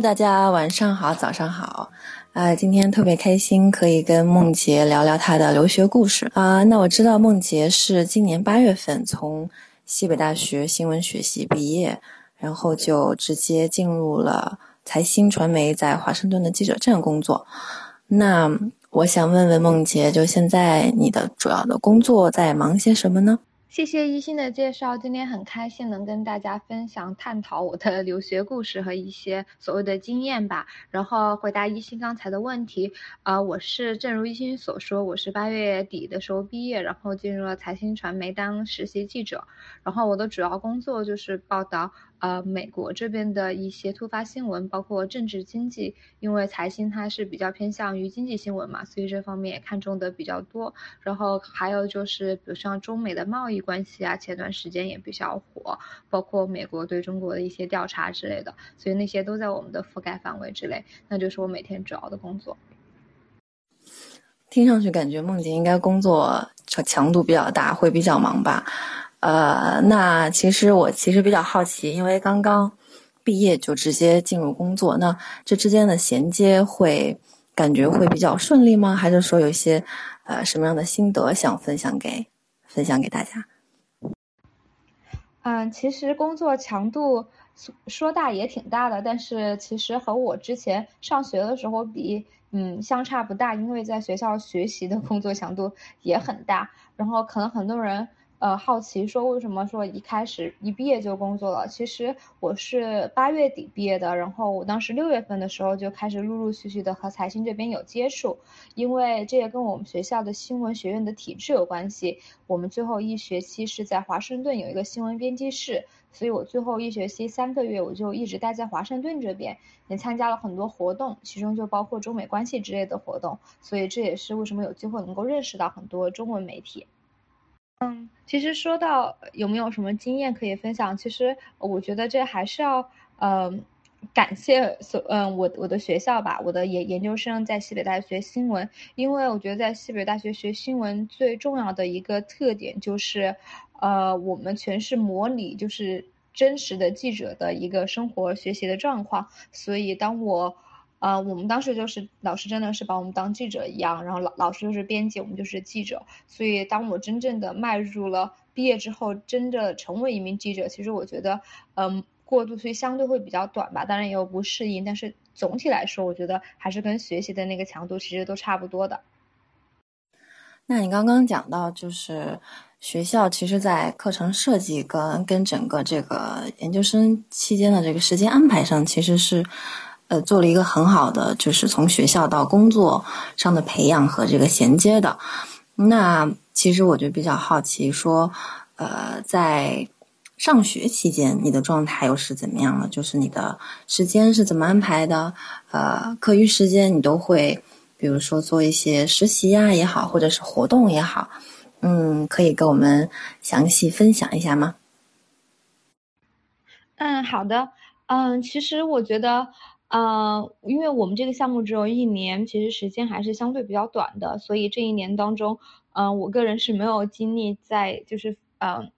大家晚上好，早上好，啊，今天特别开心，可以跟梦洁聊聊她的留学故事啊。那我知道梦洁是今年八月份从西北大学新闻学系毕业，然后就直接进入了财新传媒在华盛顿的记者站工作。那我想问问梦洁，就现在你的主要的工作在忙些什么呢？谢谢一心的介绍，今天很开心能跟大家分享、探讨我的留学故事和一些所谓的经验吧。然后回答一心刚才的问题，呃，我是正如一心所说，我是八月底的时候毕业，然后进入了财新传媒当实习记者。然后我的主要工作就是报道。呃，美国这边的一些突发新闻，包括政治经济，因为财新它是比较偏向于经济新闻嘛，所以这方面也看重的比较多。然后还有就是，比如像中美的贸易关系啊，前段时间也比较火，包括美国对中国的一些调查之类的，所以那些都在我们的覆盖范围之内，那就是我每天主要的工作。听上去感觉梦洁应该工作强度比较大，会比较忙吧？呃，那其实我其实比较好奇，因为刚刚毕业就直接进入工作，那这之间的衔接会感觉会比较顺利吗？还是说有一些呃什么样的心得想分享给分享给大家？嗯，其实工作强度说大也挺大的，但是其实和我之前上学的时候比，嗯，相差不大，因为在学校学习的工作强度也很大，然后可能很多人。呃，好奇说为什么说一开始一毕业就工作了？其实我是八月底毕业的，然后我当时六月份的时候就开始陆陆续续的和财新这边有接触，因为这也跟我们学校的新闻学院的体制有关系。我们最后一学期是在华盛顿有一个新闻编辑室，所以我最后一学期三个月我就一直待在华盛顿这边，也参加了很多活动，其中就包括中美关系之类的活动，所以这也是为什么有机会能够认识到很多中文媒体。嗯，其实说到有没有什么经验可以分享，其实我觉得这还是要嗯感谢所嗯我我的学校吧，我的研研究生在西北大学新闻，因为我觉得在西北大学学新闻最重要的一个特点就是，呃，我们全是模拟就是真实的记者的一个生活学习的状况，所以当我。呃，我们当时就是老师真的是把我们当记者一样，然后老老师就是编辑，我们就是记者。所以当我真正的迈入了毕业之后，真的成为一名记者，其实我觉得，嗯，过渡期相对会比较短吧，当然也有不适应，但是总体来说，我觉得还是跟学习的那个强度其实都差不多的。那你刚刚讲到，就是学校其实在课程设计跟跟整个这个研究生期间的这个时间安排上，其实是。呃，做了一个很好的，就是从学校到工作上的培养和这个衔接的。那其实我就比较好奇，说，呃，在上学期间，你的状态又是怎么样的？就是你的时间是怎么安排的？呃，课余时间你都会，比如说做一些实习呀也好，或者是活动也好，嗯，可以跟我们详细分享一下吗？嗯，好的。嗯，其实我觉得。呃，因为我们这个项目只有一年，其实时间还是相对比较短的，所以这一年当中，嗯，我个人是没有精力在就是呃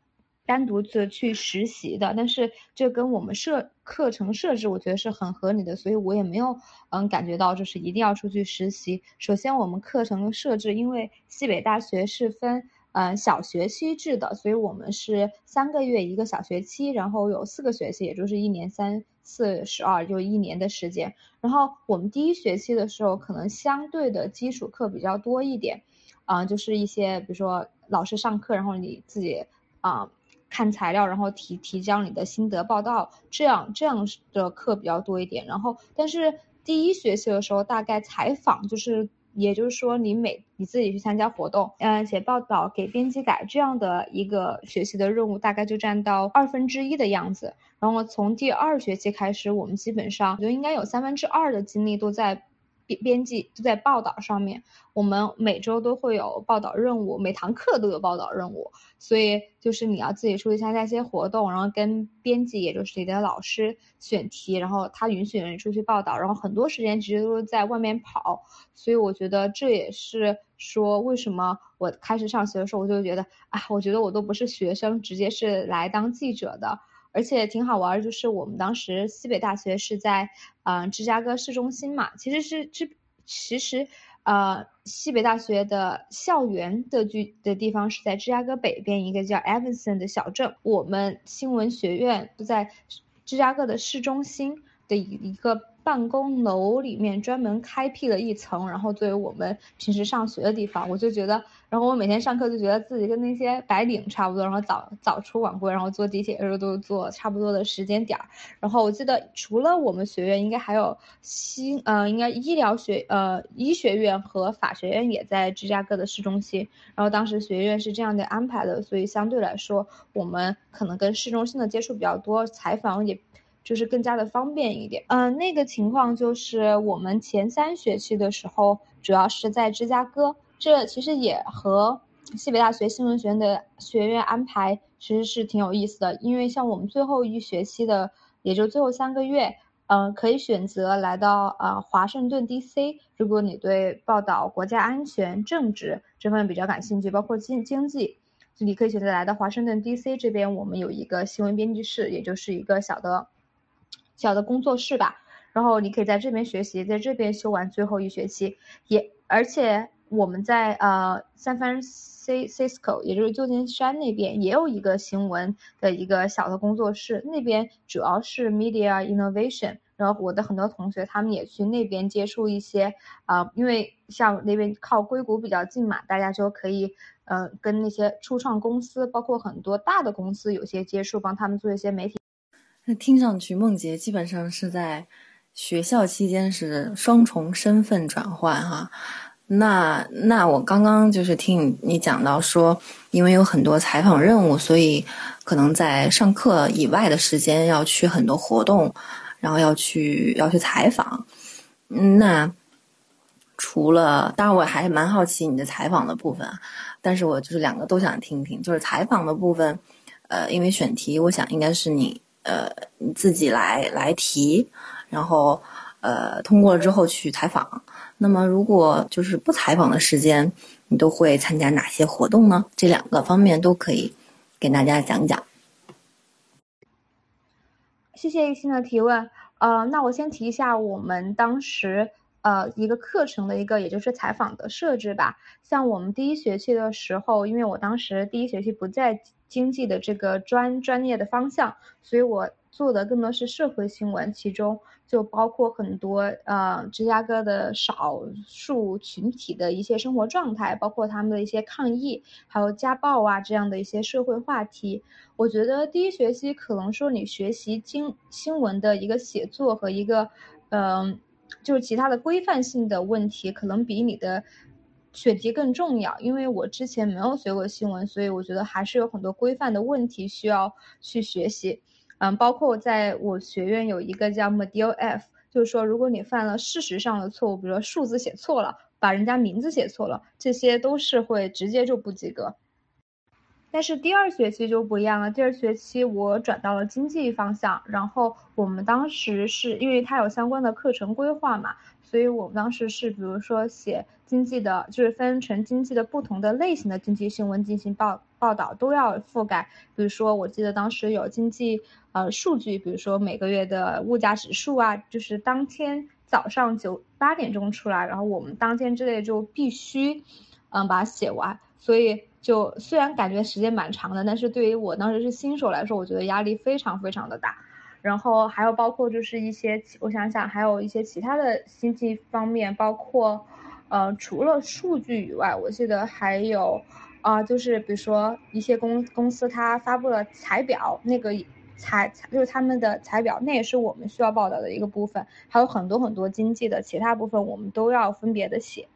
单独的去实习的。但是这跟我们设课程设置，我觉得是很合理的，所以我也没有嗯感觉到就是一定要出去实习。首先，我们课程的设置，因为西北大学是分嗯小学期制的，所以我们是三个月一个小学期，然后有四个学期，也就是一年三。四十二就一年的时间，然后我们第一学期的时候，可能相对的基础课比较多一点，啊，就是一些比如说老师上课，然后你自己啊看材料，然后提提交你的心得报道，这样这样的课比较多一点。然后，但是第一学期的时候，大概采访就是。也就是说，你每你自己去参加活动，嗯，写报道、给编辑改这样的一个学习的任务，大概就占到二分之一的样子。然后从第二学期开始，我们基本上就应该有三分之二的精力都在。编编辑就在报道上面，我们每周都会有报道任务，每堂课都有报道任务，所以就是你要自己出去参加一些活动，然后跟编辑，也就是你的老师选题，然后他允许你出去报道，然后很多时间其实都是在外面跑，所以我觉得这也是说为什么我开始上学的时候我就觉得啊，我觉得我都不是学生，直接是来当记者的。而且挺好玩，就是我们当时西北大学是在嗯芝加哥市中心嘛，其实是芝其实呃西北大学的校园的居的地方是在芝加哥北边一个叫 Evanson 的小镇，我们新闻学院就在芝加哥的市中心的一一个。办公楼里面专门开辟了一层，然后作为我们平时上学的地方，我就觉得，然后我每天上课就觉得自己跟那些白领差不多，然后早早出晚归，然后坐地铁的时候都坐差不多的时间点儿。然后我记得除了我们学院，应该还有新，呃，应该医疗学，呃，医学院和法学院也在芝加哥的市中心。然后当时学院是这样的安排的，所以相对来说，我们可能跟市中心的接触比较多，采访也。就是更加的方便一点，嗯，那个情况就是我们前三学期的时候，主要是在芝加哥，这其实也和西北大学新闻学院的学院安排其实是挺有意思的，因为像我们最后一学期的，也就最后三个月，嗯，可以选择来到呃华盛顿 DC，如果你对报道国家安全、政治这方面比较感兴趣，包括经经济，你可以选择来到华盛顿 DC 这边，我们有一个新闻编辑室，也就是一个小的。小的工作室吧，然后你可以在这边学习，在这边修完最后一学期，也而且我们在呃三藩 Cisco，也就是旧金山那边也有一个新闻的一个小的工作室，那边主要是 media innovation，然后我的很多同学他们也去那边接触一些啊，因为像那边靠硅谷比较近嘛，大家就可以呃跟那些初创公司，包括很多大的公司有些接触，帮他们做一些媒体。那听上去，梦洁基本上是在学校期间是双重身份转换哈。那那我刚刚就是听你讲到说，因为有很多采访任务，所以可能在上课以外的时间要去很多活动，然后要去要去采访。那除了，当然我还蛮好奇你的采访的部分，但是我就是两个都想听听，就是采访的部分，呃，因为选题，我想应该是你。呃，你自己来来提，然后呃通过了之后去采访。那么如果就是不采访的时间，你都会参加哪些活动呢？这两个方面都可以给大家讲讲。谢谢一心的提问。呃，那我先提一下我们当时呃一个课程的一个，也就是采访的设置吧。像我们第一学期的时候，因为我当时第一学期不在。经济的这个专专业的方向，所以我做的更多是社会新闻，其中就包括很多呃芝加哥的少数群体的一些生活状态，包括他们的一些抗议，还有家暴啊这样的一些社会话题。我觉得第一学期可能说你学习经新闻的一个写作和一个嗯，就是其他的规范性的问题，可能比你的。选题更重要，因为我之前没有学过新闻，所以我觉得还是有很多规范的问题需要去学习。嗯，包括在我学院有一个叫 Model F，就是说如果你犯了事实上的错误，比如说数字写错了，把人家名字写错了，这些都是会直接就不及格。但是第二学期就不一样了，第二学期我转到了经济方向，然后我们当时是因为它有相关的课程规划嘛。所以我们当时是，比如说写经济的，就是分成经济的不同的类型的经济新闻进行报报道，都要覆盖。比如说，我记得当时有经济呃数据，比如说每个月的物价指数啊，就是当天早上九八点钟出来，然后我们当天之内就必须嗯把它写完。所以就虽然感觉时间蛮长的，但是对于我当时是新手来说，我觉得压力非常非常的大。然后还有包括就是一些，我想想，还有一些其他的经济方面，包括，呃，除了数据以外，我记得还有，啊，就是比如说一些公公司它发布了财表，那个财就是他们的财表，那也是我们需要报道的一个部分，还有很多很多经济的其他部分，我们都要分别的写。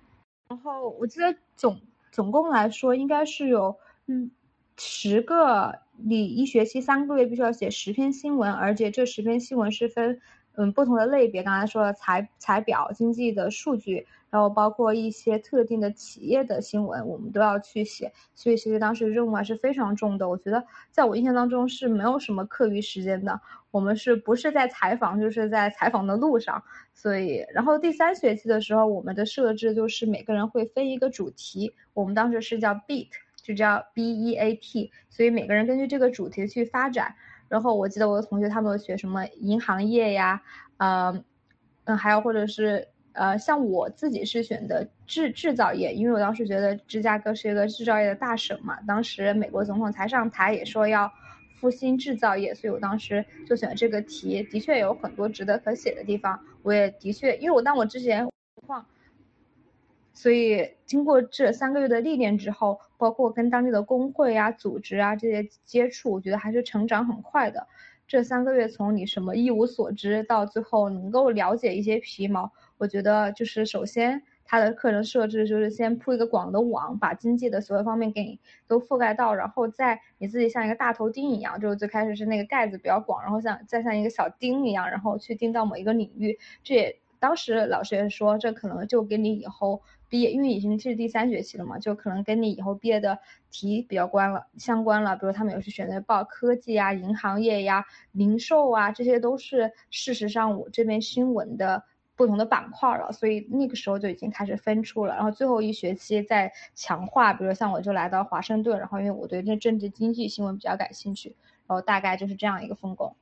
然后我记得总总共来说应该是有，嗯，十个。你一学期三个月必须要写十篇新闻，而且这十篇新闻是分嗯不同的类别。刚才说了财财表、经济的数据，然后包括一些特定的企业的新闻，我们都要去写。所以其实当时任务还是非常重的。我觉得在我印象当中是没有什么课余时间的，我们是不是在采访就是在采访的路上。所以，然后第三学期的时候，我们的设置就是每个人会分一个主题，我们当时是叫 beat。就叫 B E A T，所以每个人根据这个主题去发展。然后我记得我的同学他们学什么银行业呀，呃，嗯，还有或者是呃，像我自己是选的制制造业，因为我当时觉得芝加哥是一个制造业的大省嘛，当时美国总统才上台也说要复兴制造业，所以我当时就选这个题，的确有很多值得可写的地方，我也的确，因为我当我之前况。所以经过这三个月的历练之后，包括跟当地的工会啊、组织啊这些接触，我觉得还是成长很快的。这三个月从你什么一无所知到最后能够了解一些皮毛，我觉得就是首先它的课程设置就是先铺一个广的网，把经济的所有方面给你都覆盖到，然后再你自己像一个大头钉一样，就是最开始是那个盖子比较广，然后像再像一个小钉一样，然后去钉到某一个领域。这也当时老师也说，这可能就给你以后。毕业，因为已经是第三学期了嘛，就可能跟你以后毕业的题比较关了，相关了。比如他们有些选择报科技啊、银行业呀、零售啊，这些都是事实上我这边新闻的不同的板块了。所以那个时候就已经开始分出了，然后最后一学期再强化。比如像我就来到华盛顿，然后因为我对这政治经济新闻比较感兴趣，然后大概就是这样一个分工。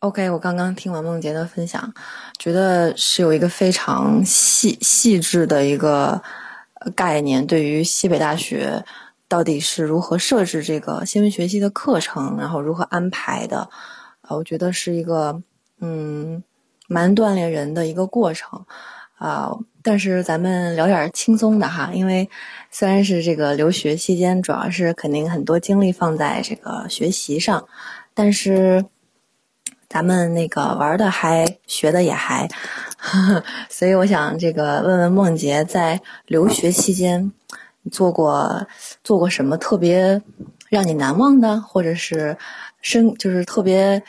OK，我刚刚听完梦洁的分享，觉得是有一个非常细细致的一个概念，对于西北大学到底是如何设置这个新闻学习的课程，然后如何安排的，啊，我觉得是一个嗯蛮锻炼人的一个过程啊。但是咱们聊点轻松的哈，因为虽然是这个留学期间，主要是肯定很多精力放在这个学习上，但是。咱们那个玩的还学的也还，所以我想这个问问梦洁，在留学期间做过做过什么特别让你难忘的，或者是深就是特别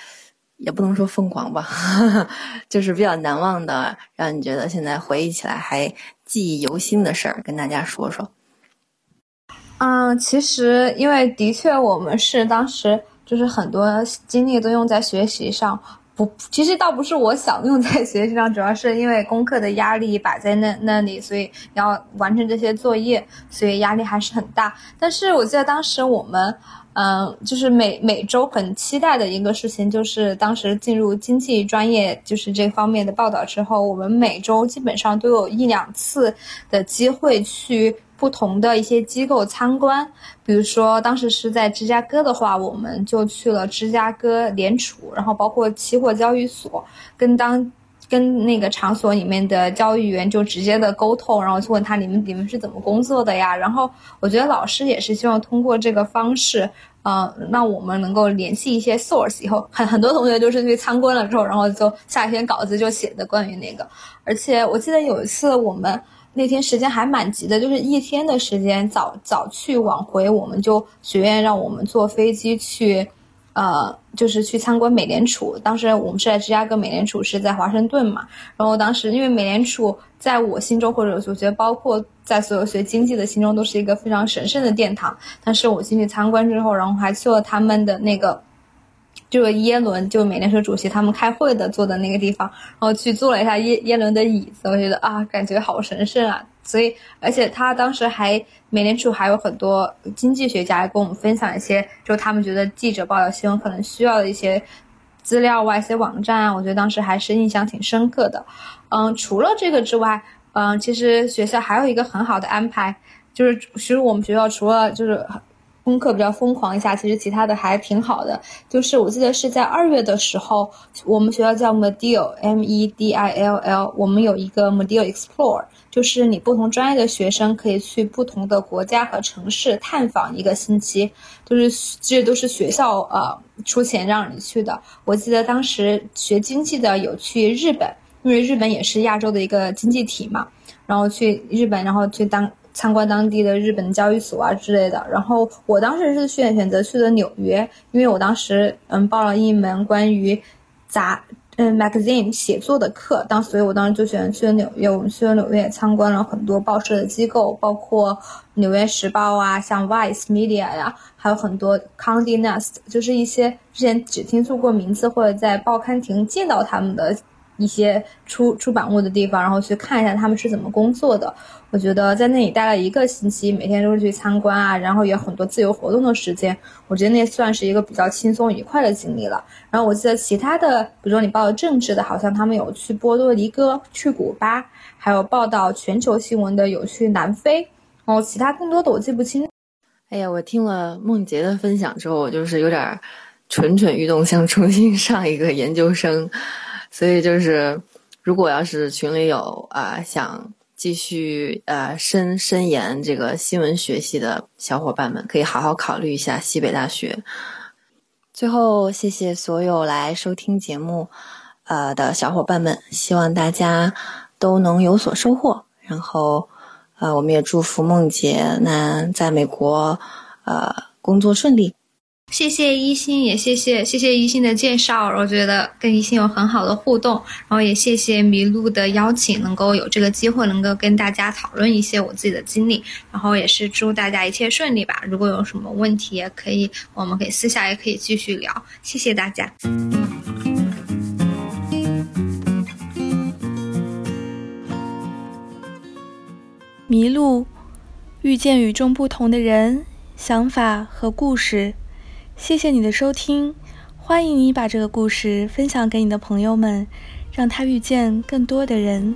也不能说疯狂吧，就是比较难忘的，让你觉得现在回忆起来还记忆犹新的事儿，跟大家说说。嗯，其实因为的确我们是当时。就是很多精力都用在学习上，不，其实倒不是我想用在学习上，主要是因为功课的压力摆在那那里，所以要完成这些作业，所以压力还是很大。但是我记得当时我们，嗯，就是每每周很期待的一个事情，就是当时进入经济专业，就是这方面的报道之后，我们每周基本上都有一两次的机会去。不同的一些机构参观，比如说当时是在芝加哥的话，我们就去了芝加哥联储，然后包括期货交易所，跟当跟那个场所里面的交易员就直接的沟通，然后去问他你们你们是怎么工作的呀？然后我觉得老师也是希望通过这个方式，呃，让我们能够联系一些 source，以后很很多同学就是去参观了之后，然后就下一篇稿子就写的关于那个，而且我记得有一次我们。那天时间还蛮急的，就是一天的时间，早早去晚回，我们就学院让我们坐飞机去，呃，就是去参观美联储。当时我们是在芝加哥，美联储是在华盛顿嘛。然后当时因为美联储在我心中，或者我觉得包括在所有学经济的心中，都是一个非常神圣的殿堂。但是我进去参观之后，然后还去了他们的那个。就是耶伦，就美联储主席他们开会的坐的那个地方，然后去坐了一下耶耶伦的椅子，我觉得啊，感觉好神圣啊！所以，而且他当时还美联储还有很多经济学家跟我们分享一些，就他们觉得记者报道新闻可能需要的一些资料啊，一些网站啊，我觉得当时还是印象挺深刻的。嗯，除了这个之外，嗯，其实学校还有一个很好的安排，就是其实我们学校除了就是。功课比较疯狂一下，其实其他的还挺好的。就是我记得是在二月的时候，我们学校叫 Medill，M E D I L L，我们有一个 Medill Explore，就是你不同专业的学生可以去不同的国家和城市探访一个星期，就是这都是学校呃出钱让你去的。我记得当时学经济的有去日本，因为日本也是亚洲的一个经济体嘛，然后去日本，然后去当。参观当地的日本交易所啊之类的，然后我当时是选选择去的纽约，因为我当时嗯报了一门关于杂嗯 magazine 写作的课，当所以我当时就选择去了纽约。我们去了纽约，参观了很多报社的机构，包括纽约时报啊，像 Vice Media 呀，还有很多 Condé Nast，就是一些之前只听说过名字或者在报刊亭见到他们的一些出出版物的地方，然后去看一下他们是怎么工作的。我觉得在那里待了一个星期，每天都是去参观啊，然后也有很多自由活动的时间。我觉得那算是一个比较轻松愉快的经历了。然后我记得其他的，比如说你报的政治的，好像他们有去波多黎各、去古巴，还有报道全球新闻的有去南非。然后其他更多的我记不清。哎呀，我听了梦洁的分享之后，我就是有点蠢蠢欲动，想重新上一个研究生。所以就是，如果要是群里有啊想。继续呃深深研这个新闻学系的小伙伴们，可以好好考虑一下西北大学。最后，谢谢所有来收听节目呃的小伙伴们，希望大家都能有所收获。然后，呃，我们也祝福梦姐那在美国呃工作顺利。谢谢一心，也谢谢谢谢一心的介绍，我觉得跟一心有很好的互动，然后也谢谢麋鹿的邀请，能够有这个机会能够跟大家讨论一些我自己的经历，然后也是祝大家一切顺利吧。如果有什么问题，也可以，我们可以私下也可以继续聊。谢谢大家。麋鹿遇见与众不同的人、想法和故事。谢谢你的收听，欢迎你把这个故事分享给你的朋友们，让他遇见更多的人。